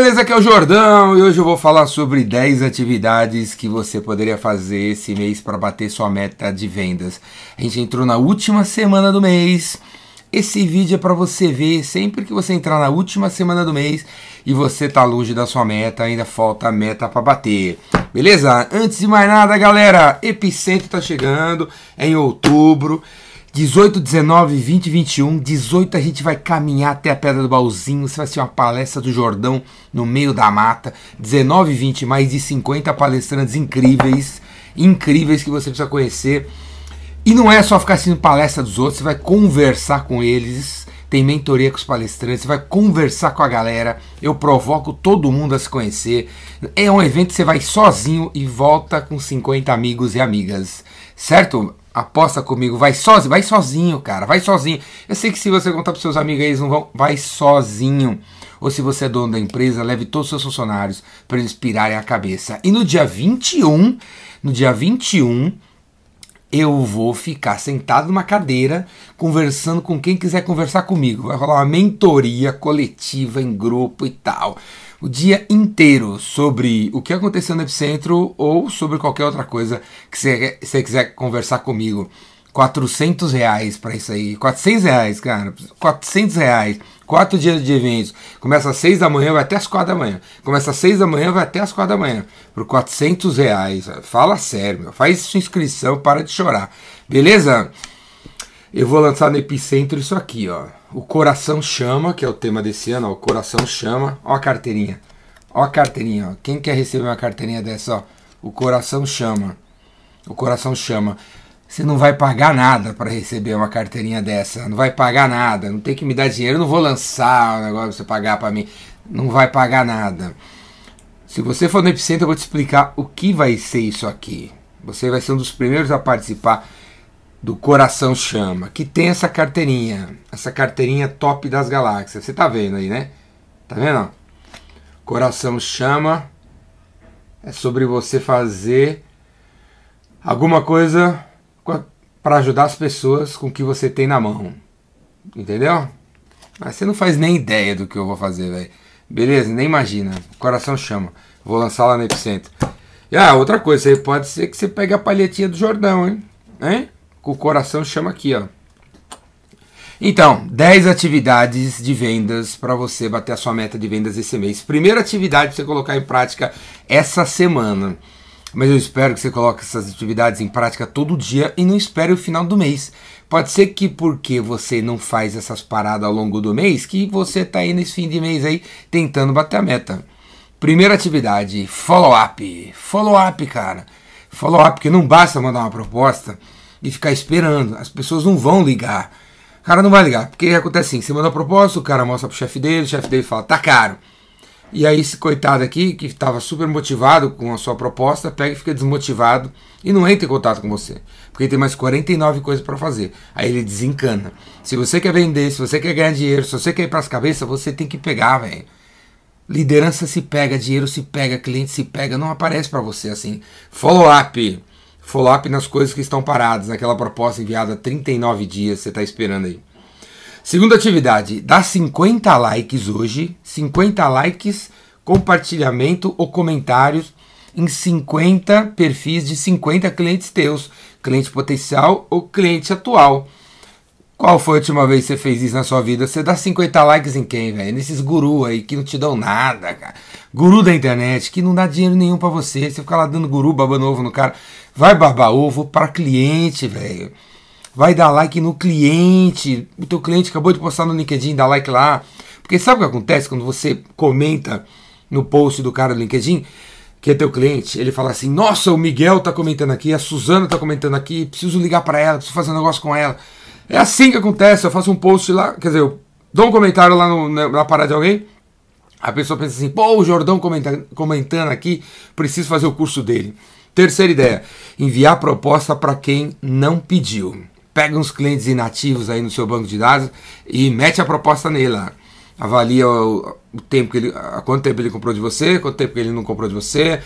beleza? Aqui é o Jordão e hoje eu vou falar sobre 10 atividades que você poderia fazer esse mês para bater sua meta de vendas. A gente entrou na última semana do mês. Esse vídeo é para você ver sempre que você entrar na última semana do mês e você tá longe da sua meta, ainda falta a meta para bater. Beleza? Antes de mais nada, galera, Epicentro tá chegando é em outubro. 18, 19, 20, 21. 18 a gente vai caminhar até a Pedra do Baúzinho. Você vai ser uma palestra do Jordão no meio da mata. 19, 20, mais de 50 palestrantes incríveis. Incríveis que você precisa conhecer. E não é só ficar assistindo palestra dos outros, você vai conversar com eles. Tem mentoria com os palestrantes, você vai conversar com a galera. Eu provoco todo mundo a se conhecer. É um evento que você vai sozinho e volta com 50 amigos e amigas. Certo? Aposta comigo, vai sozinho, vai sozinho, cara, vai sozinho. Eu sei que se você contar para seus amigos eles não vão, vai sozinho. Ou se você é dono da empresa, leve todos os seus funcionários para eles pirarem a cabeça. E no dia 21, no dia 21, eu vou ficar sentado numa cadeira conversando com quem quiser conversar comigo. Vai rolar uma mentoria coletiva em grupo e tal o dia inteiro sobre o que aconteceu no Epicentro ou sobre qualquer outra coisa que você, quiser conversar comigo. 400 reais para isso aí. 400 reais, cara. 400 reais. Quatro dias de eventos. Começa às 6 da manhã, vai até às 4 da manhã. Começa às 6 da manhã, vai até às 4 da manhã. Por 400 reais. Fala sério, meu. Faz sua inscrição, para de chorar. Beleza? Eu vou lançar no Epicentro isso aqui, ó. O Coração Chama, que é o tema desse ano, ó. O Coração Chama. Ó a carteirinha. Ó a carteirinha, ó. Quem quer receber uma carteirinha dessa, ó? O Coração Chama. O Coração Chama. Você não vai pagar nada para receber uma carteirinha dessa. Não vai pagar nada. Não tem que me dar dinheiro. Eu não vou lançar o negócio pra você pagar para mim. Não vai pagar nada. Se você for no Epicentro, eu vou te explicar o que vai ser isso aqui. Você vai ser um dos primeiros a participar do Coração Chama, que tem essa carteirinha, essa carteirinha top das galáxias. Você tá vendo aí, né? Tá vendo? Coração Chama é sobre você fazer alguma coisa para ajudar as pessoas com o que você tem na mão. Entendeu? Mas você não faz nem ideia do que eu vou fazer, velho. Beleza? Nem imagina. Coração chama. Vou lançar lá no Epicentro. E ah, outra coisa, pode ser que você pegue a palhetinha do Jordão, hein? Hein? O coração chama aqui, ó. Então, 10 atividades de vendas para você bater a sua meta de vendas esse mês. Primeira atividade para você colocar em prática essa semana. Mas eu espero que você coloque essas atividades em prática todo dia e não espere o final do mês. Pode ser que porque você não faz essas paradas ao longo do mês, que você está aí nesse fim de mês aí tentando bater a meta. Primeira atividade, follow up. Follow up, cara. Follow up, porque não basta mandar uma proposta e ficar esperando. As pessoas não vão ligar. O cara não vai ligar. Porque acontece assim: você manda a proposta, o cara mostra pro chefe dele, o chefe dele fala, tá caro. E aí esse coitado aqui, que estava super motivado com a sua proposta, pega e fica desmotivado e não entra em contato com você. Porque tem mais 49 coisas para fazer. Aí ele desencana. Se você quer vender, se você quer ganhar dinheiro, se você quer ir para as cabeças, você tem que pegar, velho. Liderança se pega, dinheiro se pega, cliente se pega, não aparece para você assim. Follow up follow-up nas coisas que estão paradas, naquela proposta enviada há 39 dias, você está esperando aí. Segunda atividade, dá 50 likes hoje, 50 likes, compartilhamento ou comentários em 50 perfis de 50 clientes teus, cliente potencial ou cliente atual. Qual foi a última vez que você fez isso na sua vida? Você dá 50 likes em quem, velho? Nesses guru aí que não te dão nada, cara. Guru da internet que não dá dinheiro nenhum para você. Você fica lá dando guru, babando ovo no cara. Vai barbar ovo para cliente, velho. Vai dar like no cliente. O teu cliente acabou de postar no LinkedIn, dá like lá. Porque sabe o que acontece quando você comenta no post do cara do LinkedIn? que é teu cliente, ele fala assim: Nossa, o Miguel tá comentando aqui, a Suzana tá comentando aqui, preciso ligar para ela, preciso fazer um negócio com ela. É assim que acontece. Eu faço um post lá, quer dizer, eu dou um comentário lá no, na, na parada de alguém. A pessoa pensa assim: pô, o Jordão comenta, comentando aqui, preciso fazer o curso dele. Terceira ideia: enviar proposta para quem não pediu. Pega uns clientes inativos aí no seu banco de dados e mete a proposta nele lá. Avalia o, o tempo que ele, quanto tempo ele comprou de você, quanto tempo que ele não comprou de você,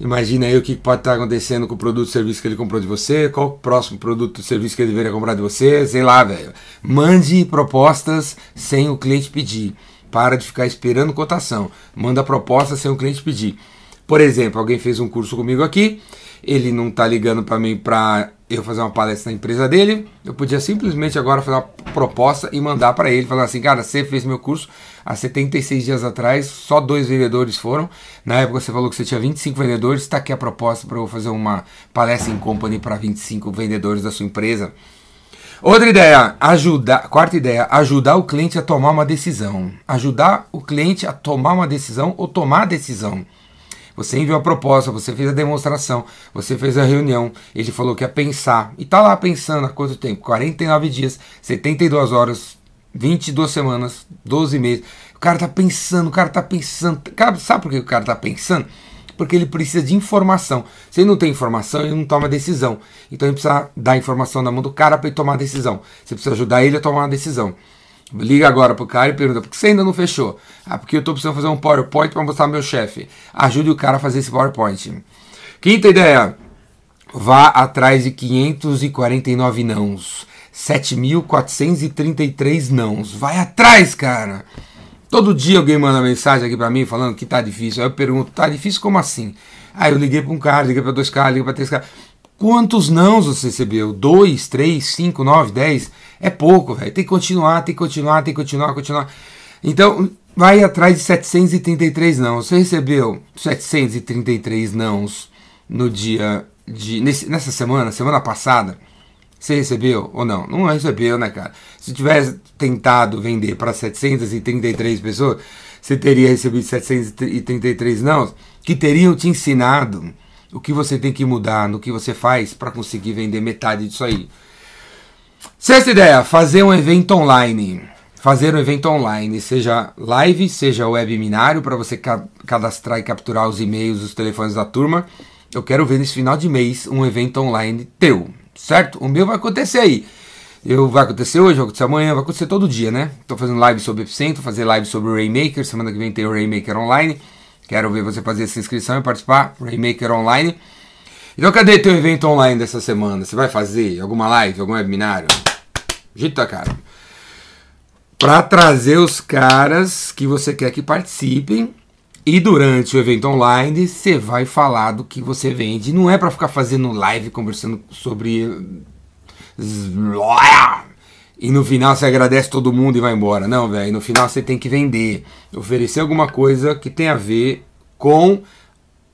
Imagina aí o que pode estar acontecendo com o produto ou serviço que ele comprou de você, qual o próximo produto ou serviço que ele deveria comprar de você, sei lá, velho. Mande propostas sem o cliente pedir. Para de ficar esperando cotação. Manda proposta sem o cliente pedir. Por exemplo, alguém fez um curso comigo aqui, ele não está ligando para mim para eu fazer uma palestra na empresa dele, eu podia simplesmente agora fazer uma proposta e mandar para ele, falar assim, cara, você fez meu curso há 76 dias atrás, só dois vendedores foram, na época você falou que você tinha 25 vendedores, está aqui a proposta para eu fazer uma palestra em company para 25 vendedores da sua empresa. Outra ideia, ajudar, quarta ideia, ajudar o cliente a tomar uma decisão. Ajudar o cliente a tomar uma decisão ou tomar decisão. Você enviou a proposta, você fez a demonstração, você fez a reunião, ele falou que ia pensar. E tá lá pensando há quanto tempo? 49 dias, 72 horas, 22 semanas, 12 meses. O cara tá pensando, o cara tá pensando. Sabe por que o cara tá pensando? Porque ele precisa de informação. Se ele não tem informação, ele não toma decisão. Então ele precisa dar informação na mão do cara para ele tomar a decisão. Você precisa ajudar ele a tomar uma decisão. Liga agora pro cara e pergunta: por que você ainda não fechou? Ah, porque eu estou precisando fazer um PowerPoint para mostrar ao meu chefe. Ajude o cara a fazer esse PowerPoint. Quinta ideia: vá atrás de 549 nãos. 7.433 nãos. Vai atrás, cara. Todo dia alguém manda mensagem aqui para mim falando que tá difícil. Aí eu pergunto: tá difícil como assim? Aí eu liguei para um cara, liguei para dois caras, liguei para três caras. Quantos nãos você recebeu? Dois, três, cinco, nove, dez? É pouco, velho. Tem que continuar, tem que continuar, tem que continuar, continuar. Então, vai atrás de 733 não. Você recebeu 733 nãos no dia de. Nesse, nessa semana, semana passada. Você recebeu ou não? Não recebeu, né, cara? Se tivesse tentado vender para 733 pessoas, você teria recebido 733 não, que teriam te ensinado o que você tem que mudar no que você faz para conseguir vender metade disso aí. Sexta ideia, fazer um evento online. Fazer um evento online, seja live, seja webinário, para você ca cadastrar e capturar os e-mails, os telefones da turma. Eu quero ver nesse final de mês um evento online teu, certo? O meu vai acontecer aí. Eu, vai acontecer hoje, vai acontecer amanhã, vai acontecer todo dia, né? Estou fazendo live sobre Epicentro, fazer live sobre o Rainmaker, semana que vem tem o Rainmaker online. Quero ver você fazer essa inscrição e participar. Rainmaker Online. Então cadê teu evento online dessa semana? Você vai fazer alguma live, algum webinário? Gita, cara. Para trazer os caras que você quer que participem. E durante o evento online, você vai falar do que você vende. Não é para ficar fazendo live conversando sobre. E no final você agradece todo mundo e vai embora. Não, velho. No final você tem que vender. Oferecer alguma coisa que tem a ver com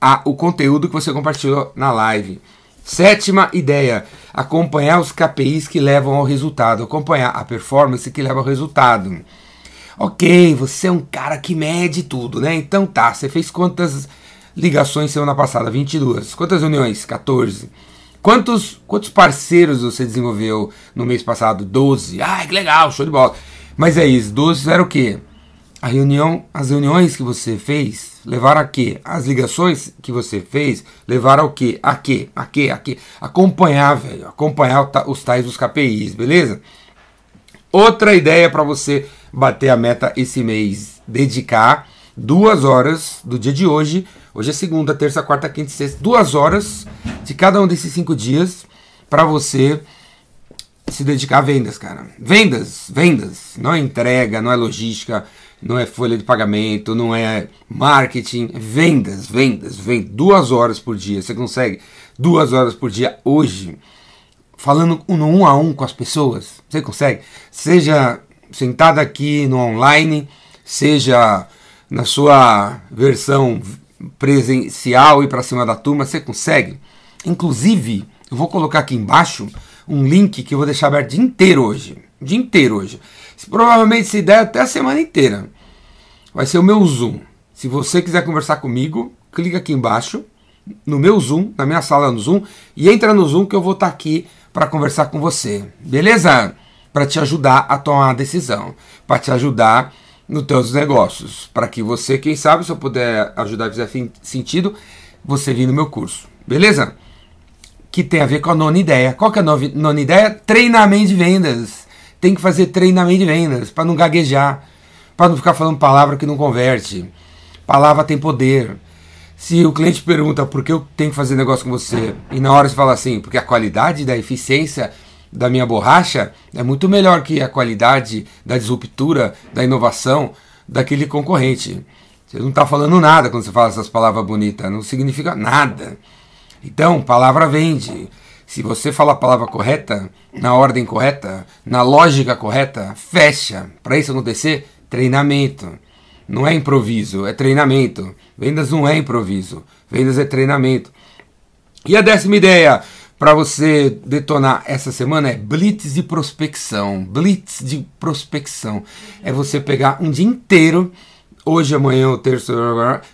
a, o conteúdo que você compartilhou na live. Sétima ideia: acompanhar os KPIs que levam ao resultado. Acompanhar a performance que leva ao resultado. Ok, você é um cara que mede tudo, né? Então tá, você fez quantas ligações semana passada? 22. Quantas reuniões? 14. Quantos, quantos parceiros você desenvolveu no mês passado? 12. Ah, que legal, show de bola. Mas é isso, 12 era o quê? A reunião, as reuniões que você fez levaram a quê? As ligações que você fez levaram ao quê? A quê? A quê? A quê? Acompanhar, velho. Acompanhar os tais dos KPIs, beleza? Outra ideia para você bater a meta esse mês. Dedicar duas horas do dia de hoje. Hoje é segunda, terça, quarta, quinta e sexta. Duas horas de cada um desses cinco dias para você se dedicar a vendas, cara. Vendas, vendas. Não é entrega, não é logística, não é folha de pagamento, não é marketing. Vendas, vendas, vendas. Duas horas por dia. Você consegue duas horas por dia hoje, falando no um a um com as pessoas. Você consegue? Seja sentado aqui no online, seja na sua versão presencial e para cima da turma, você consegue. Inclusive, eu vou colocar aqui embaixo um link que eu vou deixar aberto o dia inteiro hoje. O dia inteiro hoje. Provavelmente se der até a semana inteira. Vai ser o meu Zoom. Se você quiser conversar comigo, clica aqui embaixo no meu Zoom, na minha sala no Zoom, e entra no Zoom que eu vou estar aqui para conversar com você. Beleza? Para te ajudar a tomar uma decisão, para te ajudar nos teus negócios, para que você, quem sabe, se eu puder ajudar fizer sentido, você vir no meu curso. Beleza? que tem a ver com a nona ideia. Qual que é a nona ideia? Treinamento de vendas. Tem que fazer treinamento de vendas para não gaguejar, para não ficar falando palavra que não converte. Palavra tem poder. Se o cliente pergunta por que eu tenho que fazer negócio com você, e na hora você fala assim, porque a qualidade da eficiência da minha borracha é muito melhor que a qualidade da disruptura, da inovação daquele concorrente. Você não está falando nada quando você fala essas palavras bonitas, não significa nada. Então, palavra vende. Se você fala a palavra correta, na ordem correta, na lógica correta, fecha. Para isso acontecer, treinamento. Não é improviso, é treinamento. Vendas não é improviso, vendas é treinamento. E a décima ideia para você detonar essa semana é blitz de prospecção. Blitz de prospecção é você pegar um dia inteiro, hoje, amanhã, o terço,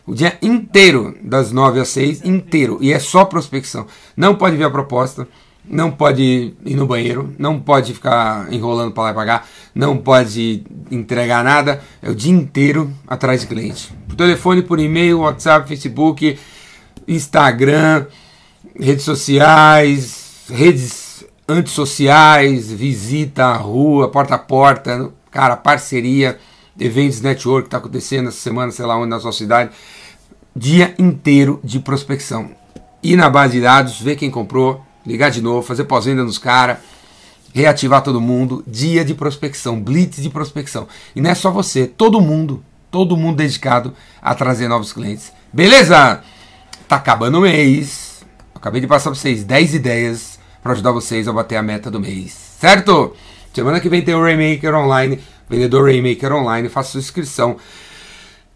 o dia inteiro, das 9 às 6, inteiro, e é só prospecção. Não pode ver a proposta, não pode ir no banheiro, não pode ficar enrolando para lá e pagar, não pode entregar nada, é o dia inteiro atrás de cliente. Por telefone, por e-mail, WhatsApp, Facebook, Instagram, redes sociais, redes antissociais, visita à rua, porta a porta, cara, parceria, eventos network que está acontecendo essa semana, sei lá onde na sua cidade, dia inteiro de prospecção. Ir na base de dados, ver quem comprou, ligar de novo, fazer pós-venda nos caras, reativar todo mundo, dia de prospecção, blitz de prospecção. E não é só você, todo mundo, todo mundo dedicado a trazer novos clientes. Beleza? Tá acabando o mês. Acabei de passar para vocês 10 ideias para ajudar vocês a bater a meta do mês, certo? Semana que vem tem o Raymaker Online, vendedor Raymaker Online, faça sua inscrição.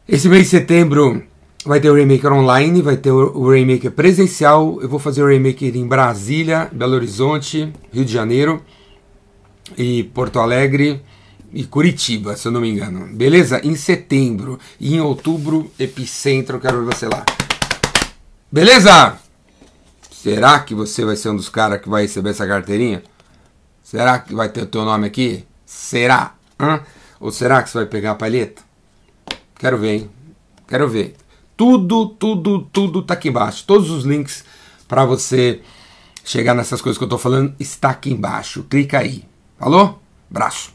Esse mês de setembro Vai ter o Remaker online, vai ter o Remaker presencial. Eu vou fazer o Remaker em Brasília, Belo Horizonte, Rio de Janeiro e Porto Alegre e Curitiba, se eu não me engano. Beleza? Em setembro e em outubro, Epicentro, quero ver você lá. Beleza? Será que você vai ser um dos caras que vai receber essa carteirinha? Será que vai ter o teu nome aqui? Será? Hã? Ou será que você vai pegar a palheta? Quero ver, hein? Quero ver. Tudo, tudo, tudo tá aqui embaixo. Todos os links para você chegar nessas coisas que eu tô falando está aqui embaixo. Clica aí. Falou? Braço.